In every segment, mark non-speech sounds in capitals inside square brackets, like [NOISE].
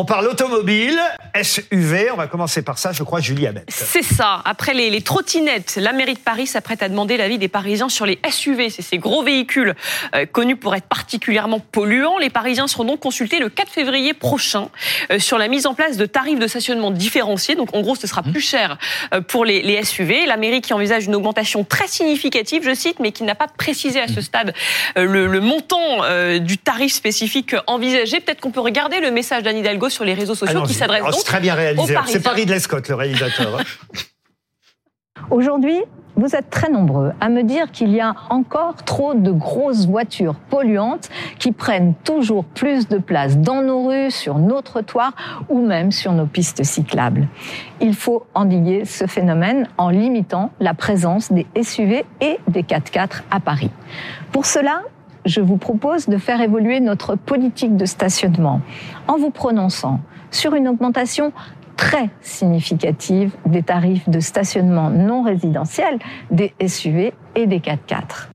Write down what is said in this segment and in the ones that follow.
On parle automobile, SUV. On va commencer par ça, je crois, Julie Hamet. C'est ça. Après les, les trottinettes, la mairie de Paris s'apprête à demander l'avis des Parisiens sur les SUV. C'est ces gros véhicules euh, connus pour être particulièrement polluants. Les Parisiens seront donc consultés le 4 février prochain euh, sur la mise en place de tarifs de stationnement différenciés. Donc en gros, ce sera plus cher euh, pour les, les SUV. La mairie qui envisage une augmentation très significative, je cite, mais qui n'a pas précisé à ce stade euh, le, le montant du tarif spécifique envisagé. Peut-être qu'on peut regarder le message d'Anne Hidalgo sur les réseaux sociaux qui s'adresse Alors, donc C'est très bien réalisé. C'est Paris de Lescott, le réalisateur. [LAUGHS] Aujourd'hui, vous êtes très nombreux à me dire qu'il y a encore trop de grosses voitures polluantes qui prennent toujours plus de place dans nos rues, sur nos trottoirs ou même sur nos pistes cyclables. Il faut endiguer ce phénomène en limitant la présence des SUV et des 4x4 à Paris. Pour cela, je vous propose de faire évoluer notre politique de stationnement en vous prononçant sur une augmentation très significative des tarifs de stationnement non résidentiel des SUV et des 4x4.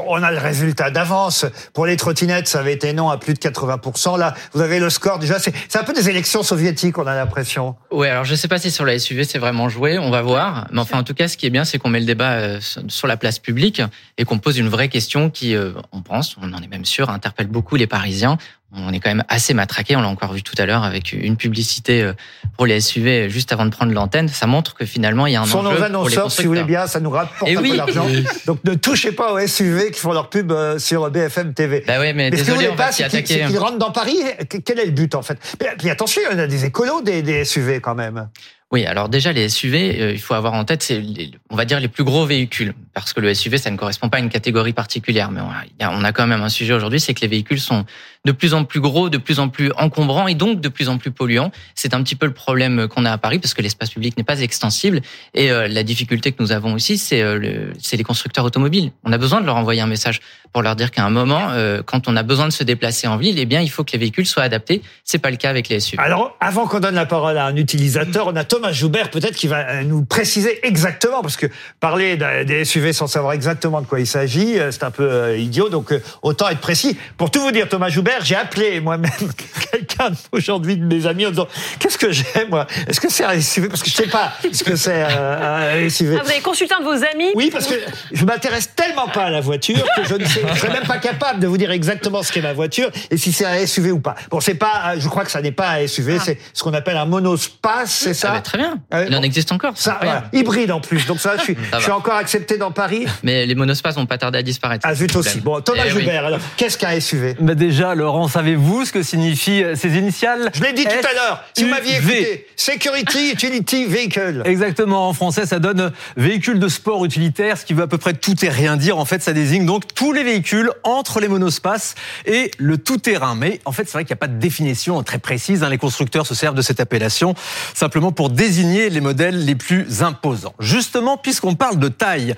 Bon, on a le résultat d'avance. Pour les trottinettes, ça avait été non à plus de 80%. Là, vous avez le score déjà. C'est un peu des élections soviétiques, on a l'impression. Ouais, alors je sais pas si sur la SUV c'est vraiment joué, on va voir. Mais enfin, en tout cas, ce qui est bien, c'est qu'on met le débat euh, sur la place publique et qu'on pose une vraie question qui, euh, on pense, on en est même sûr, interpelle beaucoup les Parisiens. On est quand même assez matraqué. On l'a encore vu tout à l'heure avec une publicité euh, pour les SUV juste avant de prendre l'antenne. Ça montre que finalement il y a un Sont enjeu nos pour les annonceurs, si vous voulez bien, ça nous rapporte Eh un oui. peu d'argent. [LAUGHS] Donc ne touchez pas aux SUV qui font leur pub euh, sur BFM TV. Bah ouais, mais Mais désolé, on pas, c'est qu'ils qu'ils rentrent dans Paris. Que- Quel est le but en fait? Puis, puis attention, il y en a des écolos des, des SUV quand même. Oui, alors déjà les SUV, euh, il faut avoir en tête, c'est on va dire les plus gros véhicules, parce que le SUV, ça ne correspond pas à une catégorie particulière. Mais on a, quand même un sujet aujourd'hui, c'est que les véhicules sont de plus en plus gros, de plus en plus encombrants et donc de plus en plus polluants. C'est un petit peu le problème qu'on a à Paris, parce que l'espace public n'est pas extensible. Et euh, la difficulté que nous avons aussi, c'est euh, les constructeurs automobiles. On a besoin de leur envoyer un message pour leur dire qu'à un moment, euh, quand on a besoin de se déplacer en ville, eh bien, il faut que les véhicules soient adaptés. C'est pas le cas avec les SUV. Alors, avant qu'on donne la parole à un utilisateur, on a Joubert peut-être qui va euh, nous préciser exactement, parce que parler des SUV sans savoir exactement de quoi il s'agit, euh, c'est un peu euh, idiot. Donc, autant être précis. Pour tout vous dire, Thomas Joubert, j'ai appelé moi-même [LAUGHS] quelqu'un aujourd'hui de mes amis en disant qu'est-ce que j'ai moi? Est-ce que c'est un SUV Parce que je sais pas ce que c'est un SUV. Ah, vous avez consulté un de vos amis? Oui, parce que je m'intéresse tellement pas à la voiture que je ne sais, je serais même pas capable de vous dire exactement ce qu'est ma voiture et si c'est un SUV ou pas. Bon, c'est pas, je crois que ça n'est pas un SUV, c'est ce qu'on appelle un monospace, c'est ça? Ah bah, très bien. Ah Il en bon. existe encore. Ça, voilà, hybride en plus. Donc ça, je suis, [LAUGHS] Ça je suis encore accepté dans Paris. Mais les monospaces vont pas tarder à disparaître. Ah, zut aussi. Bon, Thomas Eh oui. Joubert, alors, qu'est-ce qu'un SUV Bah déjà, Laurent, savez-vous ce que signifient euh, ces initiales? Je l'ai dit tout à l'heure. Si vous m'aviez écouté, Security Utility Vehicle. [LAUGHS] Exactement, en français, ça donne véhicule de sport utilitaire, ce qui veut à peu près tout et rien dire. En fait, ça désigne donc tous les véhicules entre les monospaces et le tout-terrain. Mais en fait, c'est vrai qu'il n'y a pas de définition très précise. hein. Les constructeurs se servent de cette appellation simplement pour désigner les modèles les plus imposants. Justement, puisqu'on parle de taille,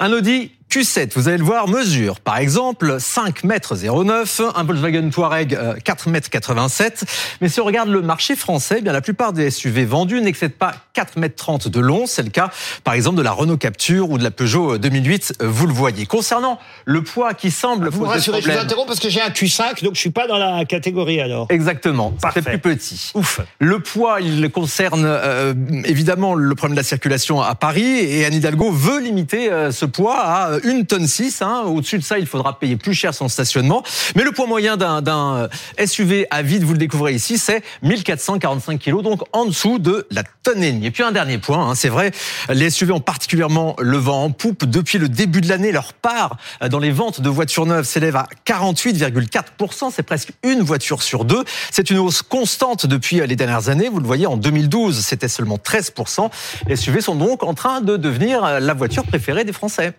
un Audi Q7, vous allez le voir, mesure par exemple 5 mètres 09, un Volkswagen Touareg euh, 4 mètres 87. Mais si on regarde le marché français, eh bien la plupart des SUV vendus n'excèdent pas 4 mètres 30 de long. C'est le cas par exemple de la Renault Capture ou de la Peugeot 2008. euh, Vous le voyez. Concernant le poids qui semble Vous rassurez, je vous interromps parce que j'ai un Q5, donc je suis pas dans la catégorie alors. Exactement. C'est plus petit. Ouf. Le poids, il concerne euh, évidemment le problème de la circulation à Paris et Anne Hidalgo veut limiter euh, ce poids à euh, une tonne 6. Hein. Au-dessus de ça, il faudra payer plus cher son stationnement. Mais le poids moyen d'un- euh, SUV à vide, vous le découvrez ici, c'est 1445 kilos, donc en dessous de la tonne et demie. Et puis un dernier point, hein, c'est vrai, les SUV ont particulièrement le vent en poupe depuis le début de l'année. Leur part euh, dans les ventes de voitures neuves s'élève à 48,4%. C'est presque une voiture sur deux. C'est une hausse constante depuis euh, les dernières années. Vous le voyez, en 2012, c'était seulement 13%. Les SUV sont donc en train de devenir la voiture préférée des Français.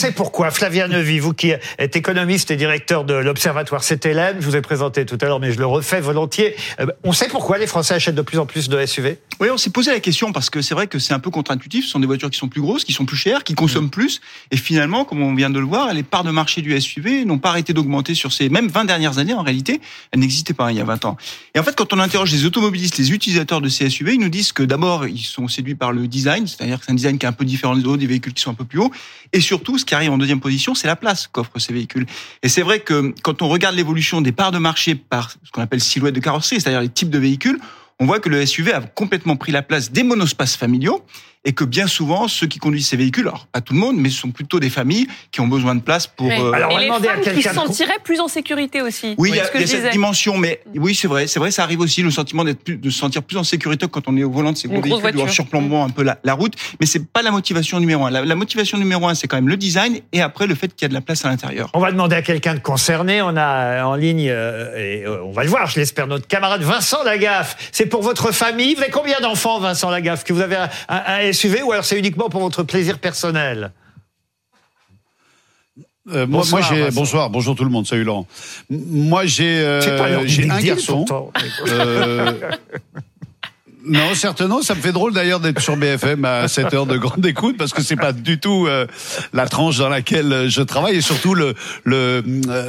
Sait pourquoi Flavien Nevy, vous qui êtes économiste et directeur de l'Observatoire CTLM, je vous ai présenté tout à l'heure, mais je le refais volontiers. euh, On sait pourquoi les Français achètent de plus en plus de SUV Oui, on s'est posé la question parce que c'est vrai que c'est un peu contre-intuitif. Ce sont des voitures qui sont plus grosses, qui sont plus chères, qui consomment plus. Et finalement, comme on vient de le voir, les parts de marché du SUV n'ont pas arrêté d'augmenter sur ces même 20 dernières années. En réalité, elles n'existaient pas hein, il y a 20 ans. Et en fait, quand on interroge les automobilistes, les utilisateurs de ces SUV, ils nous disent que d'abord, ils sont séduits par le design, c'est-à-dire que c'est un design qui est un peu différent des autres, des véhicules qui sont un peu plus hauts. Et surtout, ce qui arrive en deuxième position, c'est la place qu'offrent ces véhicules. Et c'est vrai que quand on regarde l'évolution des parts de marché par ce qu'on appelle silhouette de carrosserie, c'est-à-dire les types de véhicules, on voit que le SUV a complètement pris la place des monospaces familiaux et que bien souvent, ceux qui conduisent ces véhicules, alors pas tout le monde, mais ce sont plutôt des familles qui ont besoin de place pour... Ouais. euh, Alors, on va et les demander à femmes qui se sentiraient plus en sécurité aussi. Oui, il y a, ce que y a cette disais. dimension, mais oui, c'est vrai, c'est vrai, ça arrive aussi le sentiment d'être plus, de se sentir plus en sécurité quand on est au volant de ces gros véhicules, ou en surplombant un peu la, la route. Mais c'est pas la motivation numéro un. La, la motivation numéro un, c'est quand même le design et après le fait qu'il y a de la place à l'intérieur. On va demander à quelqu'un de concerné. On a euh, en ligne, euh, et euh, on va le voir, je l'espère, notre camarade Vincent Lagaffe. C'est pour votre famille. Vous avez combien d'enfants, Vincent Lagaffe Que vous avez un, un- SUV ou alors c'est uniquement pour votre plaisir personnel? Euh, moi, Bonsoir, moi, j'ai bonsoir, bonjour tout le monde, salut Laurent. Moi j'ai euh, j'ai un garçon. Euh, [LAUGHS] non, certainement, ça me fait drôle d'ailleurs d'être sur BFM à cette heure de grande écoute parce que c'est pas du tout euh, la tranche dans laquelle euh, je travaille et surtout le le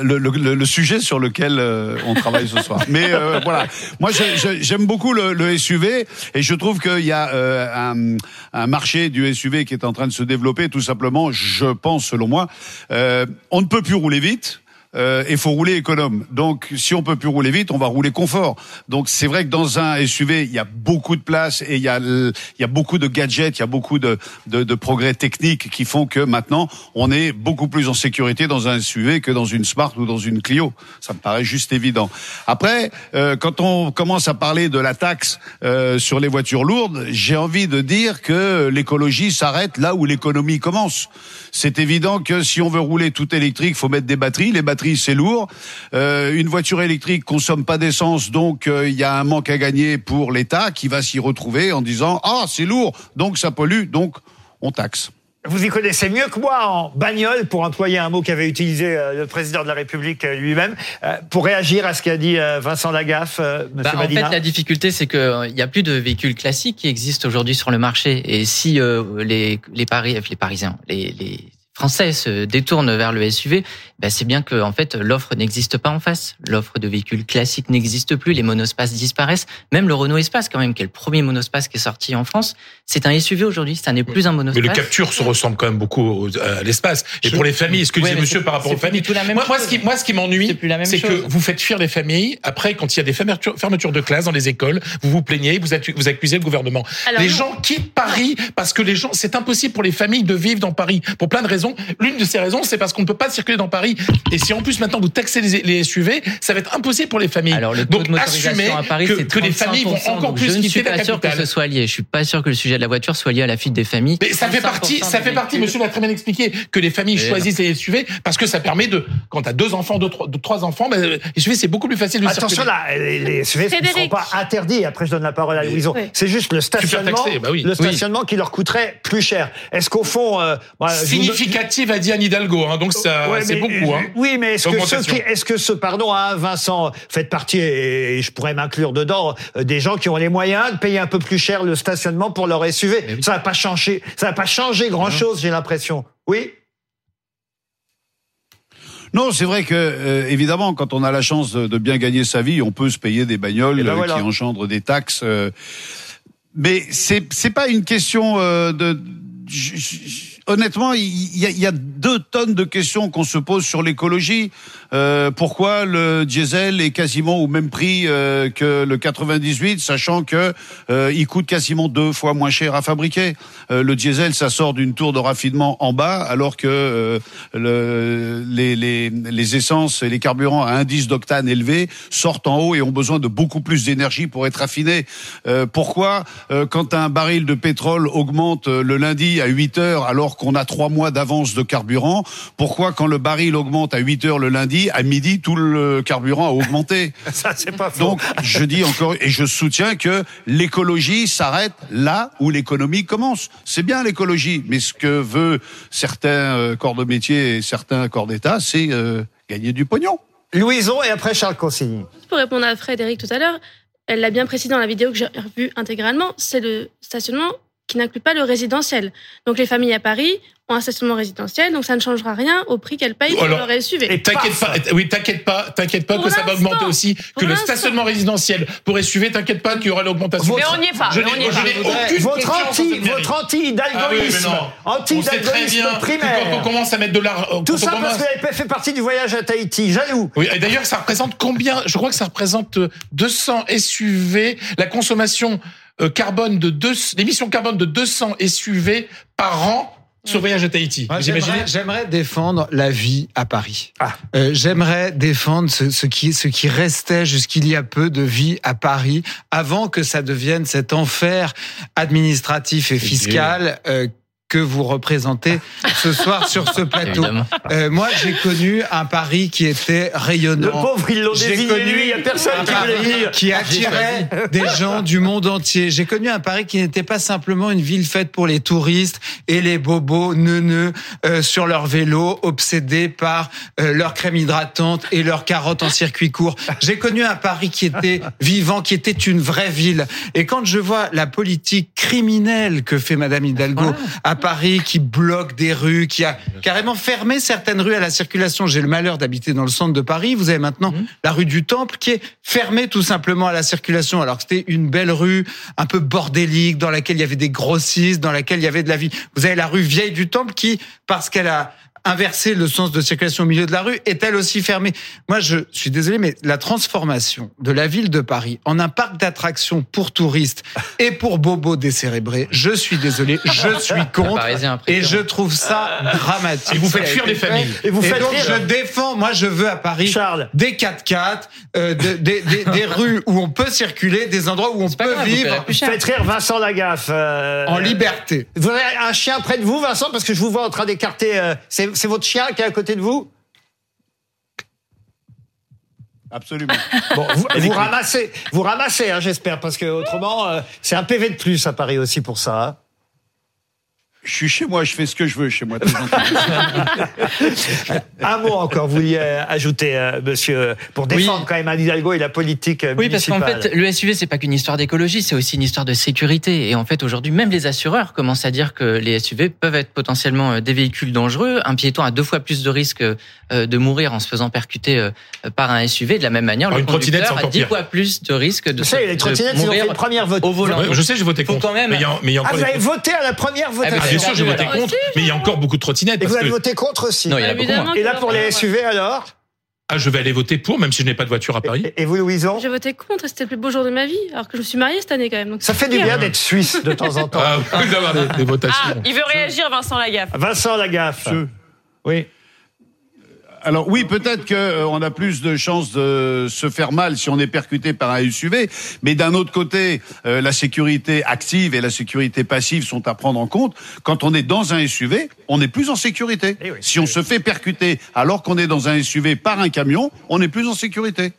le, le, le- sujet sur lequel euh, on travaille ce soir. Mais euh, voilà, moi j'ai- j'ai- j'aime beaucoup le, le SUV et je trouve qu'il y a euh, un, un marché du SUV qui est en train de se développer tout simplement. Je pense, selon moi, euh, on ne peut plus rouler vite. Euh, et faut rouler économe. Donc, si on peut plus rouler vite, on va rouler confort. Donc, c'est vrai que dans un SUV, il y a beaucoup de place et il y a, il y a beaucoup de gadgets, il y a beaucoup de, de, de progrès techniques qui font que maintenant, on est beaucoup plus en sécurité dans un SUV que dans une Smart ou dans une Clio. Ça me paraît juste évident. Après, euh, quand on commence à parler de la taxe euh, sur les voitures lourdes, j'ai envie de dire que l'écologie s'arrête là où l'économie commence. C'est évident que si on veut rouler tout électrique, faut mettre des batteries. Les batteries, c'est lourd. Euh, une voiture électrique consomme pas d'essence, donc euh, il y a un manque à gagner pour l'État qui va s'y retrouver en disant ah c'est lourd, donc ça pollue, donc on taxe. Vous y connaissez mieux que moi en bagnole, pour employer un mot qu'avait utilisé euh, le président de la République euh, lui-même, euh, pour réagir à ce qu'a dit euh, Vincent Lagaffe, euh, Monsieur Bah, en fait, la difficulté, c'est qu'il n'y a plus de véhicules classiques qui existent aujourd'hui sur le marché. Et si euh, les, les, Paris, les Parisiens, les, les Français se détournent vers le SUV, bah, c'est bien que en fait l'offre n'existe pas en face. L'offre de véhicules classiques n'existe plus, les monospaces disparaissent. Même le Renault Espace, quand même, qui est le premier monospace qui est sorti en France, c'est un SUV aujourd'hui. Ça n'est plus un Mais monospace. le Capture se ressemble quand même beaucoup au- à l'espace. Et pour les familles, ce que Ouais, disait mais monsieur c'est- par rapport aux familles. du tout la même moi, moi, chose. ce qui, moi, ce qui m'ennuie, C'est que vous faites fuir les familles. Après, quand il y a des fermetures, fermetures de classes dans les écoles, vous vous plaignez, vous, vous accusez le gouvernement. Alors les non. gens quittent Paris parce que les gens, c'est impossible pour les familles de vivre dans Paris pour plein de raisons. L'une de ces raisons, c'est parce qu'on ne peut pas circuler dans Paris. Et si en plus maintenant vous taxez les, les SUV, ça va être impossible pour les familles. Alors le taux Donc de motorisation à Paris, que, c'est que les familles vont 35%, encore plus Je ne suis quitter la pas sûr que ce soit lié. Je suis pas sûr que le sujet de la voiture soit lié à la fuite des familles. Mais ça fait 35% partie, ça fait partie, monsieur l'a très bien expliqué, que les familles choisissent les SUV parce que ça permet de, quand t'as deux enfants, deux, trois, deux, trois enfants, ben, les SUV c'est beaucoup plus facile de Attention circuler. là, les, les SUV ne seront pas interdits. Après, je donne la parole à Louison. Oui. C'est juste le stationnement, taxé, bah oui. le Oui. stationnement qui leur coûterait plus cher. Est-ce qu'au fond, euh, Significative a dit Anne Hidalgo, hein, donc ça, Ouais, c'est beaucoup. Hein. Oui, mais est-ce que que ce, pardon, hein, Vincent, faites partie, et je pourrais m'inclure dedans, euh, des gens qui ont les moyens de payer un peu plus cher le stationnement pour leur SUV. Mais oui. Ça va pas changer, ça va pas changer grand chose, j'ai l'impression. Oui? Non, c'est vrai que euh, évidemment, quand on a la chance de, de bien gagner sa vie, on peut se payer des bagnoles Eh ben euh, voilà. qui engendrent des taxes. euh, mais c'est c'est pas une question euh, de. j- j- Honnêtement, il y, y a deux tonnes de questions qu'on se pose sur l'écologie. Euh, pourquoi le diesel est quasiment au même prix euh, que le 98, sachant que euh, il coûte quasiment deux fois moins cher à fabriquer? Euh, le diesel, ça sort d'une tour de raffinement en bas, alors que euh, le, les, les, les essences et les carburants à indice d'octane élevé sortent en haut et ont besoin de beaucoup plus d'énergie pour être affinés. Pourquoi, quand un baril de pétrole augmente le lundi à 8 heures, alors qu'on a trois mois d'avance de carburant, pourquoi quand le baril augmente à 8 heures le lundi, à midi, tout le carburant a augmenté? [LAUGHS] Ça, c'est pas faux. donc, je dis encore, et je soutiens que l'écologie s'arrête là où l'économie commence. C'est bien l'écologie, mais ce que veut certains euh, corps de métier et certains corps d'État, c'est euh, gagner du pognon. Louison et après Charles Consigny. Pour répondre à Frédéric tout à l'heure, elle l'a bien précisé dans la vidéo que j'ai revue intégralement, c'est le stationnement qui n'inclut pas le résidentiel. Donc les familles à Paris un stationnement résidentiel, donc ça ne changera rien au prix qu'elles payent pour Alors, leur SUV. et T'inquiète pas, oui, t'inquiète pas, t'inquiète pas Pour que ça va augmenter aussi, que le stationnement résidentiel pour SUV, t'inquiète pas qu'il y aura l'augmentation. Mais on n'y est pas, Je on n'y est pas. Votre en anti, votre Ah oui, très anti-hidalgoïsme bien que primaire. quand on commence à mettre de l'argent, Tout ça parce que l'APF fait partie du voyage à Tahiti. Jaloux. Oui, et d'ailleurs, ça représente combien? Je crois que ça représente euh, 200 SUV, la consommation euh, carbone de deux, l'émission carbone de 200 SUV par an sur le voyage à Tahiti. Moi, j'aimerais, j'aimerais défendre la vie à Paris. Ah. Euh, j'aimerais défendre ce, ce qui ce qui restait jusqu'il y a peu de vie à Paris avant que ça devienne cet enfer administratif et fiscal euh, que vous représentez ce soir sur ce plateau. Euh, moi, j'ai connu un Paris qui était rayonnant. Le pauvre, ils l'ont désigné connu lui, il n'y a personne un qui voulait Paris dire. qui attirait des gens du monde entier. J'ai connu un Paris qui n'était pas simplement une ville faite pour les touristes et les bobos neuneux euh, sur leur vélo, obsédés par euh, leur crème hydratante et leurs carottes en circuit court. J'ai connu un Paris qui était vivant, qui était une vraie ville. Et quand je vois la politique criminelle que fait Madame Hidalgo à Paris, qui bloque des rues, qui a carrément fermé certaines rues à la circulation. J'ai le malheur d'habiter dans le centre de Paris. Vous avez maintenant la rue du Temple qui est fermée tout simplement à la circulation, alors que c'était une belle rue un peu bordélique dans laquelle il y avait des grossistes, dans laquelle il y avait de la vie. Vous avez la rue Vieille du Temple qui, parce qu'elle a inversé le sens de circulation au milieu de la rue, est elle aussi fermée. Moi, je suis désolé, mais la transformation de la ville de Paris en un parc d'attractions pour touristes et pour bobos décérébrés, je suis désolé, je [LAUGHS] suis contre. Et je trouve ça dramatique. Et vous faites fuir les familles. Et vous faites donc rire. je défends, moi je veux à Paris Charles. des 4x4, euh, de- des, des- des rues où on peut circuler, des endroits où on peut grave, vivre. Faites rire Vincent Lagaffe. euh, en liberté. Vous avez un chien près de vous, Vincent, parce que je vous vois en train d'écarter. euh, c'est votre chien qui est à côté de vous Absolument. [LAUGHS] Bon, vous, vous ramassez, vous ramassez, hein, j'espère, parce que autrement, euh, c'est un PV de plus à Paris aussi pour ça. hein. Je suis chez moi, je fais ce que je veux chez moi. [LAUGHS] Un mot encore, vous vouliez ajouter, euh, monsieur, pour défendre Oui. quand même Anne Hidalgo et la politique euh, Oui, parce qu'en municipale. fait, le SUV, c'est pas qu'une histoire d'écologie, c'est aussi une histoire de sécurité. Et en fait, aujourd'hui, même les assureurs commencent à dire que les SUV peuvent être potentiellement euh, des véhicules dangereux. Un piéton a deux fois plus de risques de mourir en se faisant percuter par un SUV. De la même manière, Alors, le une conducteur a dix fois plus de risques de, Vous se, savez, les trottinettes, ils ont fait une première vote. au volant. Je sais, j'ai voté Faut contre. quand même- Mais il y a, mais y a Ah, vous avez voté à la première Ah, votation. Bien sûr, j'ai voté Aussi, contre, mais il y a encore beaucoup de trottinettes. Et vous avez que- voté contre aussi. Non, il y en a beaucoup Évidemment moins. Et là, pour les SUV, alors Ah, je vais aller voter pour, même si je n'ai pas de voiture à Paris. Et vous, Louison J'ai voté contre et c'était le plus beau jour de ma vie, alors que je me suis mariée cette année quand même. Donc Ça fait du bien d'être suisse de temps en [LAUGHS] temps. Ah, des, des votations. Ah, il veut réagir, Vincent Lagaffe. Vincent Lagaffe. Je- Oui. Alors oui, peut-être que euh, on a plus de chances de se faire mal si on est percuté par un SUV, mais d'un autre côté, euh, la sécurité active et la sécurité passive sont à prendre en compte. Quand on est dans un SUV, on est plus en sécurité. Eh oui. si on se fait percuter alors qu'on est dans un SUV par un camion, on est plus en sécurité.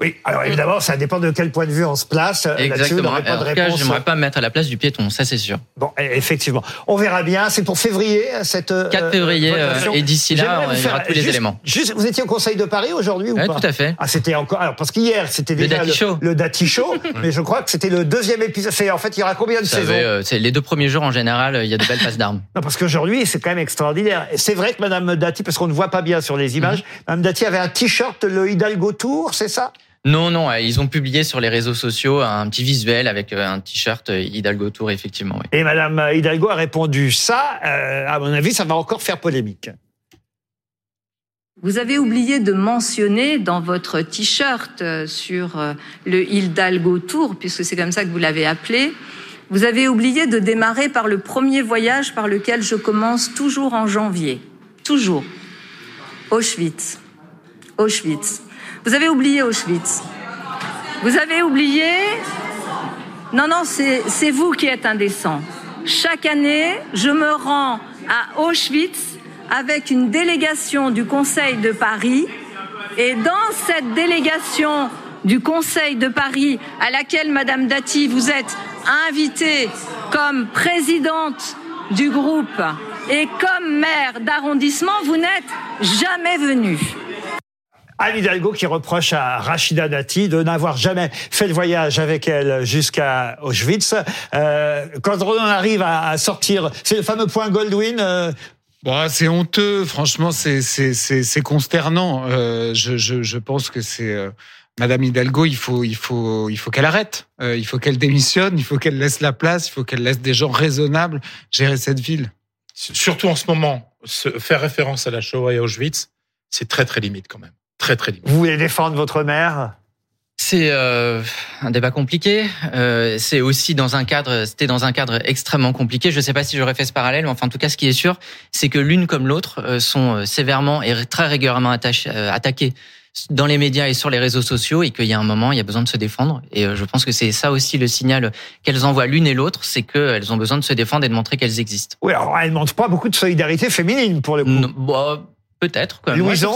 Oui, alors évidemment, ça dépend de quel point de vue on se place. Euh, Exactement. pas En tout cas, j'aimerais pas me mettre à la place du piéton, ça c'est sûr. Bon, e- effectivement. On verra bien. C'est pour février, cette. euh, 4 février, euh, et d'ici là, on- faire tous les juste- éléments. Juste, vous étiez au Conseil de Paris aujourd'hui ou Ouais, pas tout à fait. Ah, c'était encore. Alors, parce qu'hier, c'était Le Dati Show. le Dati Show, [LAUGHS] mais je crois que c'était le deuxième épisode. En fait, il y aura combien de Vous saisons euh, c'est les deux premiers jours en général, il y a de belles passes d'armes. [LAUGHS] Non, parce qu'aujourd'hui, c'est quand même extraordinaire. C'est vrai que Madame Dati, parce qu'on ne voit pas bien sur les images, Madame Dati avait un t-shirt, le Hidalgo Tour, c'est ça? Non, non, euh, ils ont publié sur les réseaux sociaux un petit visuel avec euh, un t-shirt euh, Hidalgo Tour, effectivement. Oui. Et Madame Hidalgo a répondu ça. euh, à mon avis, ça va encore faire polémique. Vous avez oublié de mentionner dans votre t-shirt sur le Hidalgo Tour, puisque c'est comme ça que vous l'avez appelé, vous avez oublié de démarrer par le premier voyage par lequel je commence toujours en janvier. Toujours. Auschwitz. Auschwitz. Vous avez oublié Auschwitz. Vous avez oublié... Non, non, c'est vous qui êtes indécent. Chaque année, je me rends à Auschwitz avec une délégation du Conseil de Paris. Et dans cette délégation du Conseil de Paris, à laquelle, Madame Dati, vous êtes invitée comme présidente du groupe et comme maire d'arrondissement, vous n'êtes jamais venue. Anne Hidalgo qui reproche à Rachida Dati de n'avoir jamais fait le voyage avec elle jusqu'à Auschwitz. Euh, quand on en arrive à, à sortir, c'est le fameux point Goldwyn. euh, Bah, c'est honteux, franchement, c'est c'est c'est c'est consternant. Euh, je, je je pense que c'est euh, Madame Hidalgo, il faut il faut il faut qu'elle arrête, Euh, il faut qu'elle démissionne, il faut qu'elle laisse la place, il faut qu'elle laisse des gens raisonnables gérer cette ville. Surtout en ce moment, se- faire référence à la Shoah et Auschwitz, c'est très très limite quand même. Très très limite. Vous voulez défendre votre mère C'est euh, un débat compliqué. Euh, c'est aussi dans un cadre, c'était dans un cadre extrêmement compliqué. Je ne sais pas si j'aurais fait ce parallèle, mais enfin, en tout cas, ce qui est sûr, c'est que l'une comme l'autre euh, sont euh, sévèrement et très régulièrement attachées, euh, attaquées dans les médias et sur les réseaux sociaux, et qu'il y a un moment, il y a besoin de se défendre. Et je pense que c'est ça aussi le signal qu'elles envoient l'une et l'autre, c'est qu'elles ont besoin de se défendre et de montrer qu'elles existent. Oui, alors elle ne montre pas beaucoup de solidarité féminine pour le coup. Non, bon, peut-être.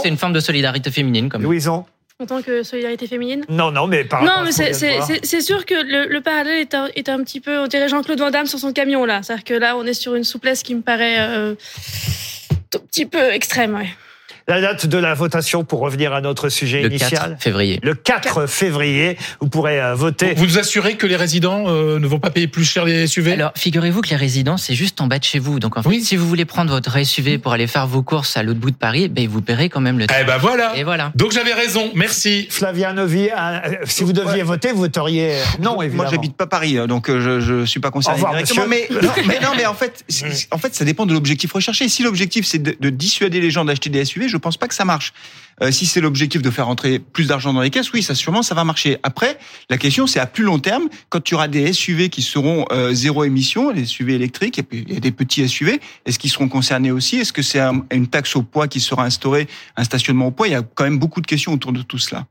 C'est une forme de solidarité féminine, même. Louison En tant que solidarité féminine? Non, non, mais par Non, mais c'est- sûr que le, le parallèle est un, est un petit peu, on dirait Jean-Claude Van Damme sur son camion là. C'est-à-dire que là, on est sur une souplesse qui me paraît euh, un petit peu extrême. Ouais. La date de la votation, pour revenir à notre sujet Le initial. 4 février. Le 4 février, vous pourrez euh, voter. Vous nous assurez que les résidents euh, ne vont pas payer plus cher les SUV Alors, figurez-vous que les résidents, c'est juste en bas de chez vous. Donc, en fait, Oui. si vous voulez prendre votre SUV pour aller faire vos courses à l'autre bout de Paris, ben, vous paierez quand même le Eh ben voilà. Et voilà. Donc j'avais raison. Merci. Flavien Novi, euh, si vous deviez voter, vous voteriez non, évidemment. Moi, j'habite pas Paris, hein, donc je, je suis pas concerné revoir, directement. Mais non, mais non, mais en fait, en fait, ça dépend de l'objectif recherché. Si l'objectif c'est de, de dissuader les gens d'acheter des SUV, je pense pas que ça marche. Euh, si c'est l'objectif de faire rentrer plus d'argent dans les caisses, oui, ça sûrement ça va marcher. Après, la question c'est à plus long terme, quand tu auras des SUV qui seront euh, zéro émission, les SUV électriques, et puis il y a des petits SUV, est-ce qu'ils seront concernés aussi? Est-ce que c'est un- une taxe au poids qui sera instaurée, un stationnement au poids? Il y a quand même beaucoup de questions autour de tout cela.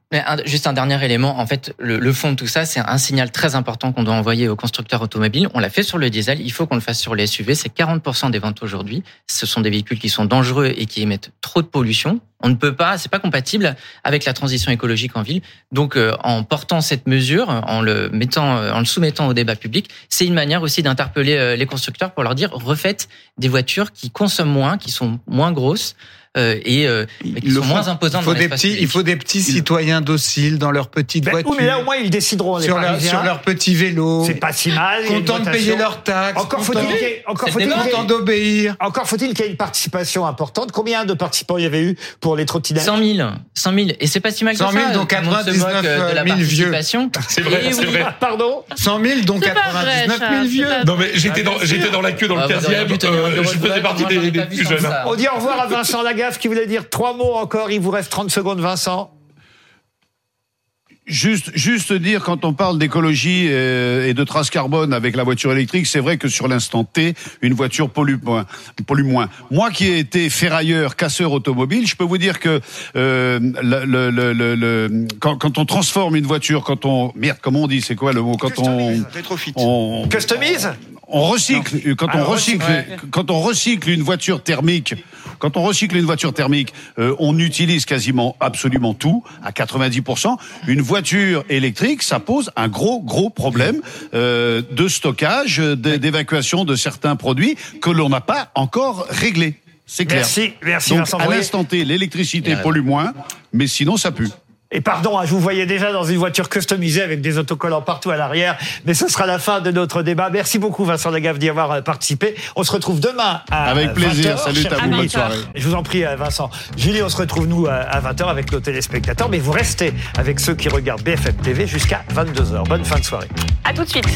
Juste un dernier élément, en fait, le, le fond de tout ça, c'est un signal très important qu'on doit envoyer aux constructeurs automobiles. On l'a fait sur le diesel, il faut qu'on le fasse sur les SUV. C'est 40% des ventes aujourd'hui. Ce sont des véhicules qui sont dangereux et qui émettent trop de pollution. On ne peut pas, c'est pas compatible avec la transition écologique en ville. Donc, euh, en portant cette mesure, en le mettant, euh, en le soumettant au débat public, c'est une manière aussi d'interpeller euh, les constructeurs pour leur dire refaites des voitures qui consomment moins, qui sont moins grosses et euh, Ils qui le sont moins Il imposantes faut dans des petits, il public. faut des petits citoyens dociles dans leur petite Ben, voiture, oui, mais là, au moins, ils décideront, les sur, leur, sur leur petit vélo, C'est pas si mal. il contents de payer leurs taxes, Encore faut-il contents qu'il y ait- encore contents d'obéir. encore faut-il qu'il y ait une participation importante. Combien de participants il y avait eu pour les trottinettes 100 000, 100 000, et c'est pas si mal 100 que 000, ça. donc tout le monde se 99 moque, euh, de la 000 vieux. C'est vrai, c'est vrai. Ah, Pardon Cent mille, donc C'est pas vrai, 99 000 Charles, vieux. Non mais j'étais dans j'étais dans la queue dans le Ah, vous auriez 15e. dû tenir un euh, bureau je faisais partie des, plus jeunes. On dit au revoir à Vincent Qui voulait dire trois mots encore. Il vous reste 30 secondes, Vincent. Juste, juste dire, quand on parle d'écologie euh, et de trace carbone avec la voiture électrique, c'est vrai que sur l'instant T, une voiture pollue moins. Pollue moins. Moi qui ai été ferrailleur, casseur automobile, je peux vous dire que euh, le, le, le, le- le- quand, quand on transforme une voiture, quand on merde, comment on dit, c'est quoi le mot Quand on, Rétrofit. on Customise? On recycle quand on recycle ouais. quand on recycle une voiture thermique quand on recycle une voiture thermique euh, on utilise quasiment absolument tout à 90% une voiture électrique ça pose un gros gros problème euh, de stockage d'é- d'évacuation de certains produits que l'on n'a pas encore réglé c'est clair. Merci, merci donc à l'instant T l'électricité pollue moins mais sinon ça pue Et pardon, hein, je vous voyais déjà dans une voiture customisée avec des autocollants partout à l'arrière, mais ce sera la fin de notre débat. Merci beaucoup Vincent Lagaffe d'y avoir euh, participé. On se retrouve demain à Avec plaisir. 20h, Salut, à vous, bonne soirée. Je vous en prie euh, Vincent. Julie, on se retrouve nous euh, à 20h avec nos téléspectateurs, mais vous restez avec ceux qui regardent BFM TV jusqu'à 22h. Bonne fin de soirée. À tout de suite.